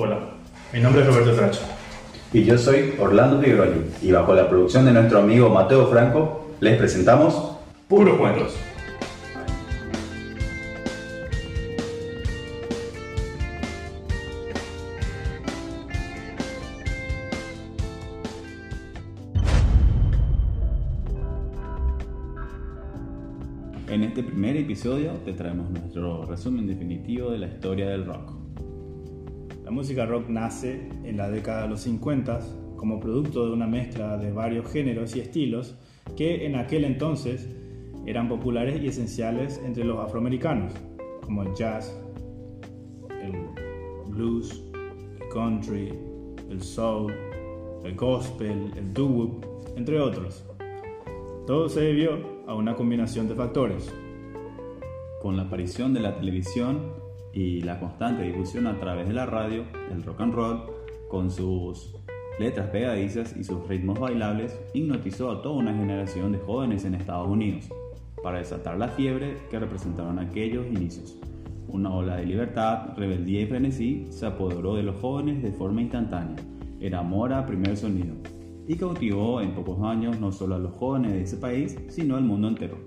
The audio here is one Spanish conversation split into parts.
Hola, mi nombre es Roberto Tracha. Y yo soy Orlando Pigroli, y bajo la producción de nuestro amigo Mateo Franco, les presentamos Puros Cuentos. En este primer episodio te traemos nuestro resumen definitivo de la historia del rock. La música rock nace en la década de los 50 como producto de una mezcla de varios géneros y estilos que en aquel entonces eran populares y esenciales entre los afroamericanos, como el jazz, el blues, el country, el soul, el gospel, el doo-wop, entre otros. Todo se debió a una combinación de factores. Con la aparición de la televisión y la constante difusión a través de la radio, el rock and roll, con sus letras pegadizas y sus ritmos bailables, hipnotizó a toda una generación de jóvenes en Estados Unidos para desatar la fiebre que representaron aquellos inicios. Una ola de libertad, rebeldía y frenesí se apoderó de los jóvenes de forma instantánea. Era amor a primer sonido y cautivó en pocos años no solo a los jóvenes de ese país, sino al mundo entero.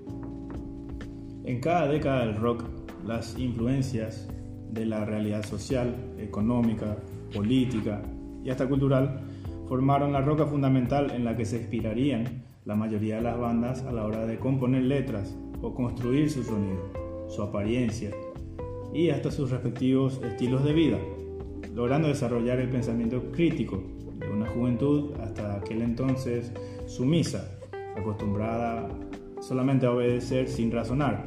En cada década del rock, las influencias de la realidad social, económica, política y hasta cultural formaron la roca fundamental en la que se inspirarían la mayoría de las bandas a la hora de componer letras o construir su sonido, su apariencia y hasta sus respectivos estilos de vida, logrando desarrollar el pensamiento crítico de una juventud hasta aquel entonces sumisa, acostumbrada solamente a obedecer sin razonar,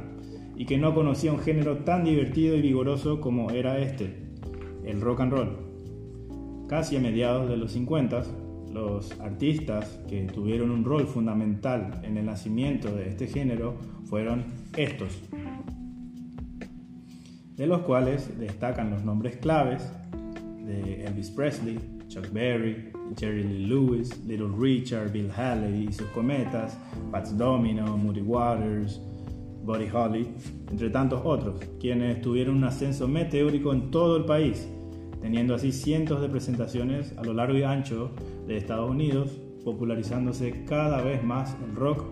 y que no conocía un género tan divertido y vigoroso como era este, el rock and roll. Casi a mediados de los 50, los artistas que tuvieron un rol fundamental en el nacimiento de este género fueron estos, de los cuales destacan los nombres claves de Elvis Presley, Chuck Berry, Jerry Lee Lewis, Little Richard, Bill Haley y sus cometas, Pats Domino, Moody Waters, Buddy Holly, entre tantos otros, quienes tuvieron un ascenso meteórico en todo el país, teniendo así cientos de presentaciones a lo largo y ancho de Estados Unidos, popularizándose cada vez más el rock,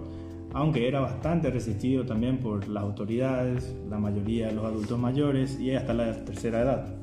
aunque era bastante resistido también por las autoridades, la mayoría de los adultos mayores y hasta la tercera edad.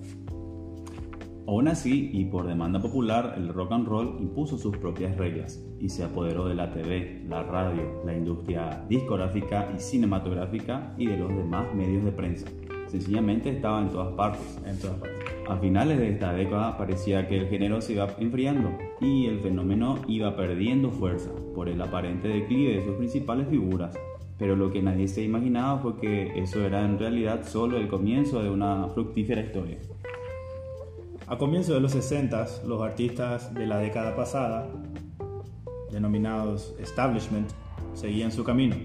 Aún así, y por demanda popular, el rock and roll impuso sus propias reglas y se apoderó de la TV, la radio, la industria discográfica y cinematográfica y de los demás medios de prensa. Sencillamente estaba en todas partes. En todas partes. A finales de esta década parecía que el género se iba enfriando y el fenómeno iba perdiendo fuerza por el aparente declive de sus principales figuras. Pero lo que nadie se imaginaba fue que eso era en realidad solo el comienzo de una fructífera historia. A comienzos de los 60, los artistas de la década pasada, denominados establishment, seguían su camino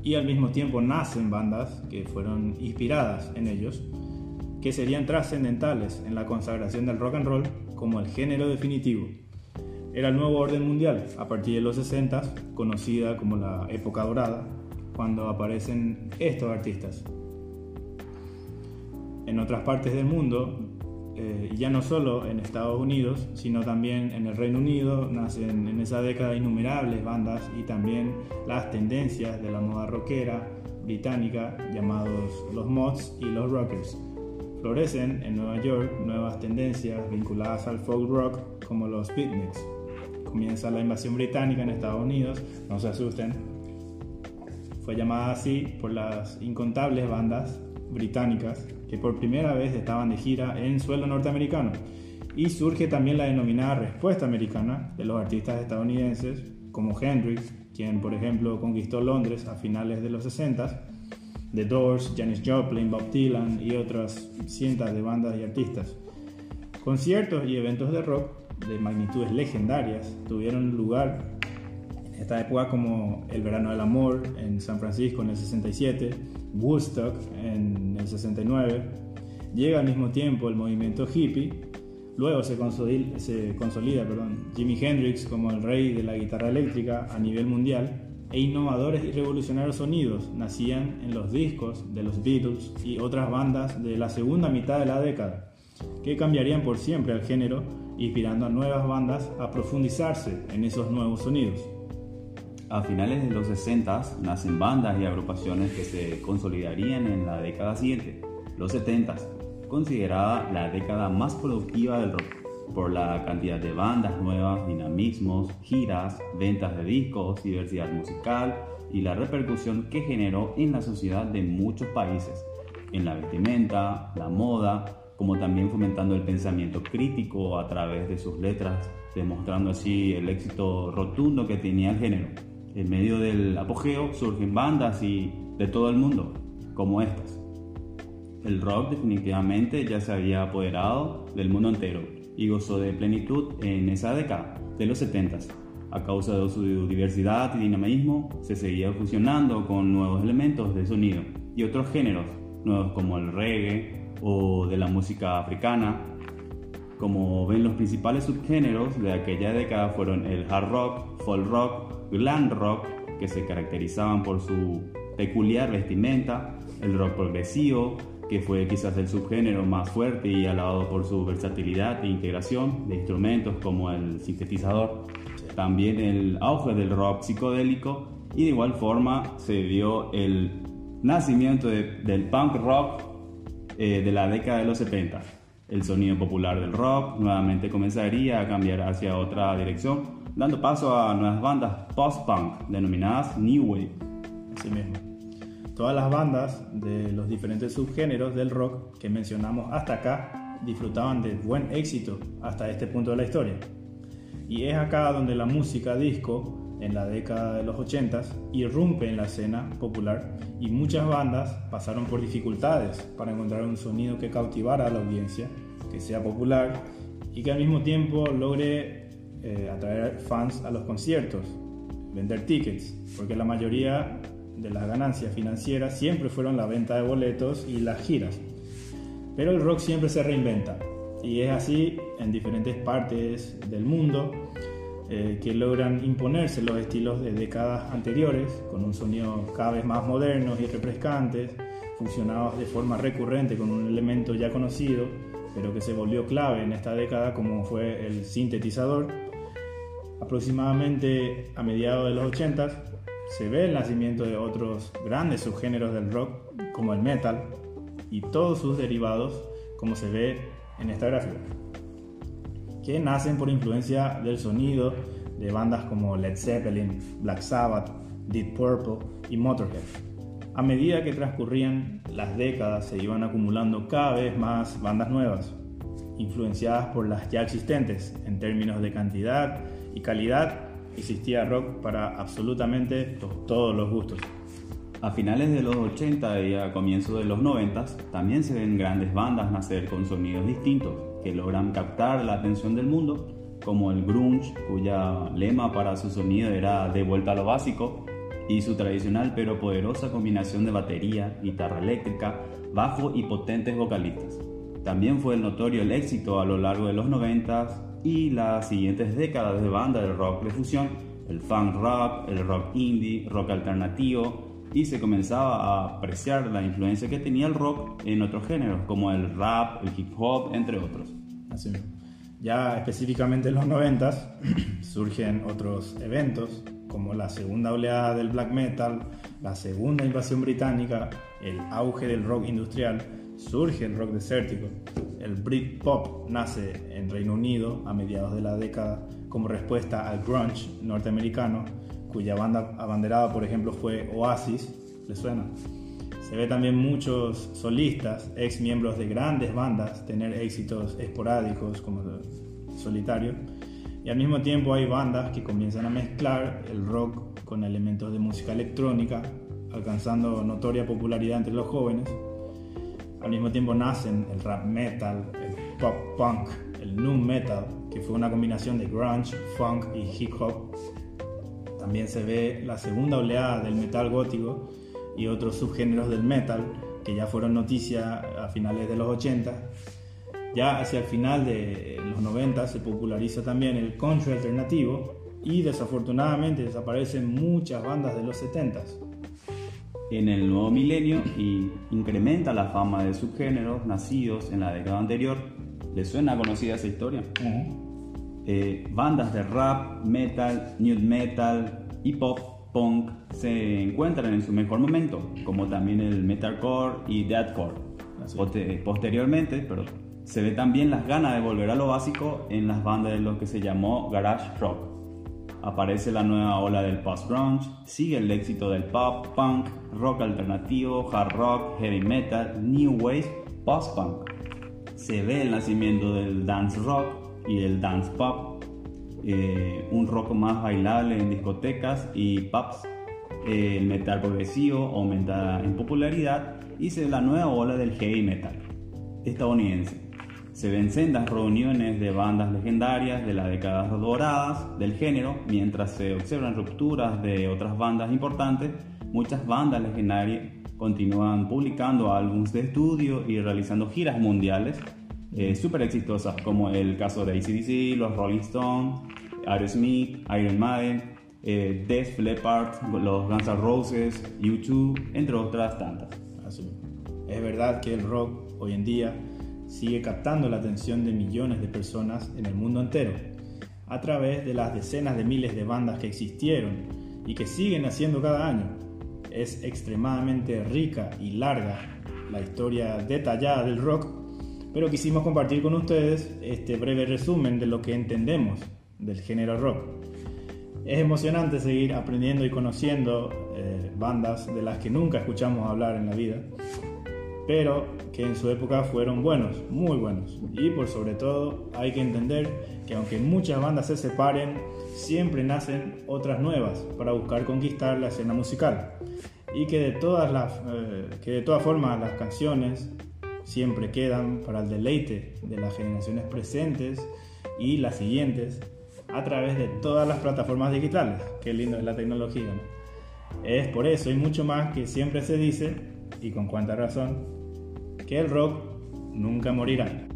y al mismo tiempo nacen bandas que fueron inspiradas en ellos, que serían trascendentales en la consagración del rock and roll como el género definitivo. Era el nuevo orden mundial a partir de los 60, conocida como la época dorada, cuando aparecen estos artistas. En otras partes del mundo, eh, ya no solo en Estados Unidos, sino también en el Reino Unido, nacen en esa década innumerables bandas y también las tendencias de la moda rockera británica llamados los mods y los rockers. Florecen en Nueva York nuevas tendencias vinculadas al folk rock como los beatniks. Comienza la invasión británica en Estados Unidos, no se asusten. Fue llamada así por las incontables bandas británicas que por primera vez estaban de gira en suelo norteamericano. Y surge también la denominada respuesta americana de los artistas estadounidenses como Hendrix, quien por ejemplo conquistó Londres a finales de los 60, The Doors, Janis Joplin, Bob Dylan y otras cientos de bandas y artistas. Conciertos y eventos de rock de magnitudes legendarias tuvieron lugar esta época como el Verano del Amor en San Francisco en el 67, Woodstock en el 69, llega al mismo tiempo el movimiento hippie, luego se consolida, se consolida perdón, Jimi Hendrix como el rey de la guitarra eléctrica a nivel mundial e innovadores y revolucionarios sonidos nacían en los discos de los Beatles y otras bandas de la segunda mitad de la década. que cambiarían por siempre al género, inspirando a nuevas bandas a profundizarse en esos nuevos sonidos. A finales de los 60 nacen bandas y agrupaciones que se consolidarían en la década siguiente, los 70 considerada la década más productiva del rock por la cantidad de bandas nuevas, dinamismos, giras, ventas de discos, diversidad musical y la repercusión que generó en la sociedad de muchos países, en la vestimenta, la moda, como también fomentando el pensamiento crítico a través de sus letras, demostrando así el éxito rotundo que tenía el género. En medio del apogeo surgen bandas y de todo el mundo, como estas. El rock definitivamente ya se había apoderado del mundo entero y gozó de plenitud en esa década de los 70 a causa de su diversidad y dinamismo, se seguía fusionando con nuevos elementos de sonido y otros géneros, nuevos como el reggae o de la música africana. Como ven, los principales subgéneros de aquella década fueron el hard rock, folk rock, glam rock, que se caracterizaban por su peculiar vestimenta, el rock progresivo, que fue quizás el subgénero más fuerte y alabado por su versatilidad e integración de instrumentos como el sintetizador. También el auge del rock psicodélico y de igual forma se dio el nacimiento del punk rock eh, de la década de los 70. El sonido popular del rock nuevamente comenzaría a cambiar hacia otra dirección, dando paso a nuevas bandas post-punk denominadas New Wave. Así mismo todas las bandas de los diferentes subgéneros del rock que mencionamos hasta acá disfrutaban de buen éxito hasta este punto de la historia. Y es acá donde la música disco, en la década de los 80, irrumpe en la escena popular y muchas bandas pasaron por dificultades para encontrar un sonido que cautivara a la audiencia, que sea popular y que al mismo tiempo logre eh, atraer fans a los conciertos, vender tickets, porque la mayoría de las ganancias financieras siempre fueron la venta de boletos y las giras. Pero el rock siempre se reinventa y es así en diferentes partes del mundo eh, que logran imponerse los estilos de décadas anteriores con un sonido cada vez más modernos y refrescantes, funcionados de forma recurrente con un elemento ya conocido, pero que se volvió clave en esta década como fue el sintetizador. Aproximadamente a mediados de los 80 se ve el nacimiento de otros grandes subgéneros del rock como el metal y todos sus derivados como se ve en esta gráfica, que nacen por influencia del sonido de bandas como Led Zeppelin, Black Sabbath, Deep Purple y Motorhead. A medida que transcurrían las décadas se iban acumulando cada vez más bandas nuevas, influenciadas por las ya existentes en términos de cantidad y calidad existía rock para absolutamente todos los gustos. A finales de los 80 y a comienzos de los 90 también se ven grandes bandas nacer con sonidos distintos que logran captar la atención del mundo, como el grunge, cuya lema para su sonido era de vuelta a lo básico, y su tradicional pero poderosa combinación de batería, guitarra eléctrica, bajo y potentes vocalistas. También fue el notorio el éxito a lo largo de los 90 y las siguientes décadas de banda del rock de fusión, el funk rock, el rock indie, rock alternativo, y se comenzaba a apreciar la influencia que tenía el rock en otros géneros, como el rap, el hip hop, entre otros. Así Ya específicamente en los 90 surgen otros eventos, como la segunda oleada del black metal, la segunda invasión británica, el auge del rock industrial, surge el rock desértico. El Britpop nace en Reino Unido a mediados de la década como respuesta al grunge norteamericano, cuya banda abanderada, por ejemplo, fue Oasis. ¿Le suena? Se ve también muchos solistas, ex miembros de grandes bandas, tener éxitos esporádicos como solitario. Y al mismo tiempo hay bandas que comienzan a mezclar el rock con elementos de música electrónica, alcanzando notoria popularidad entre los jóvenes al mismo tiempo nacen el rap metal, el pop punk, el nu metal, que fue una combinación de grunge, funk y hip hop. También se ve la segunda oleada del metal gótico y otros subgéneros del metal que ya fueron noticia a finales de los 80. Ya hacia el final de los 90 se populariza también el country alternativo y desafortunadamente desaparecen muchas bandas de los 70 en el nuevo milenio y incrementa la fama de subgéneros nacidos en la década anterior, ¿Le suena conocida esa historia? Eh, bandas de rap, metal, new metal y pop punk se encuentran en su mejor momento, como también el metalcore y deathcore. posteriormente, pero se ve también las ganas de volver a lo básico en las bandas de lo que se llamó garage rock. Aparece la nueva ola del post-grunge, sigue el éxito del pop, punk, rock alternativo, hard rock, heavy metal, new wave, post-punk. Se ve el nacimiento del dance rock y el dance pop, eh, un rock más bailable en discotecas y pubs. Eh, el metal progresivo aumenta en popularidad y se ve la nueva ola del heavy metal estadounidense. Se ven sendas reuniones de bandas legendarias de las décadas doradas del género, mientras se observan rupturas de otras bandas importantes. Muchas bandas legendarias continúan publicando álbumes de estudio y realizando giras mundiales eh, súper exitosas, como el caso de ACDC, los Rolling Stones, Aerosmith, Iron Maiden, eh, Def Leppard, los Guns N' Roses, U2, entre otras tantas. Es verdad que el rock hoy en día sigue captando la atención de millones de personas en el mundo entero, a través de las decenas de miles de bandas que existieron y que siguen haciendo cada año. Es extremadamente rica y larga la historia detallada del rock, pero quisimos compartir con ustedes este breve resumen de lo que entendemos del género rock. Es emocionante seguir aprendiendo y conociendo eh, bandas de las que nunca escuchamos hablar en la vida pero que en su época fueron buenos, muy buenos. Y por sobre todo hay que entender que aunque muchas bandas se separen, siempre nacen otras nuevas para buscar conquistar la escena musical. Y que de todas, las, eh, que formas las canciones siempre quedan para el deleite de las generaciones presentes y las siguientes a través de todas las plataformas digitales. Qué lindo es la tecnología. Es por eso y mucho más que siempre se dice y con cuánta razón, que el rock nunca morirá.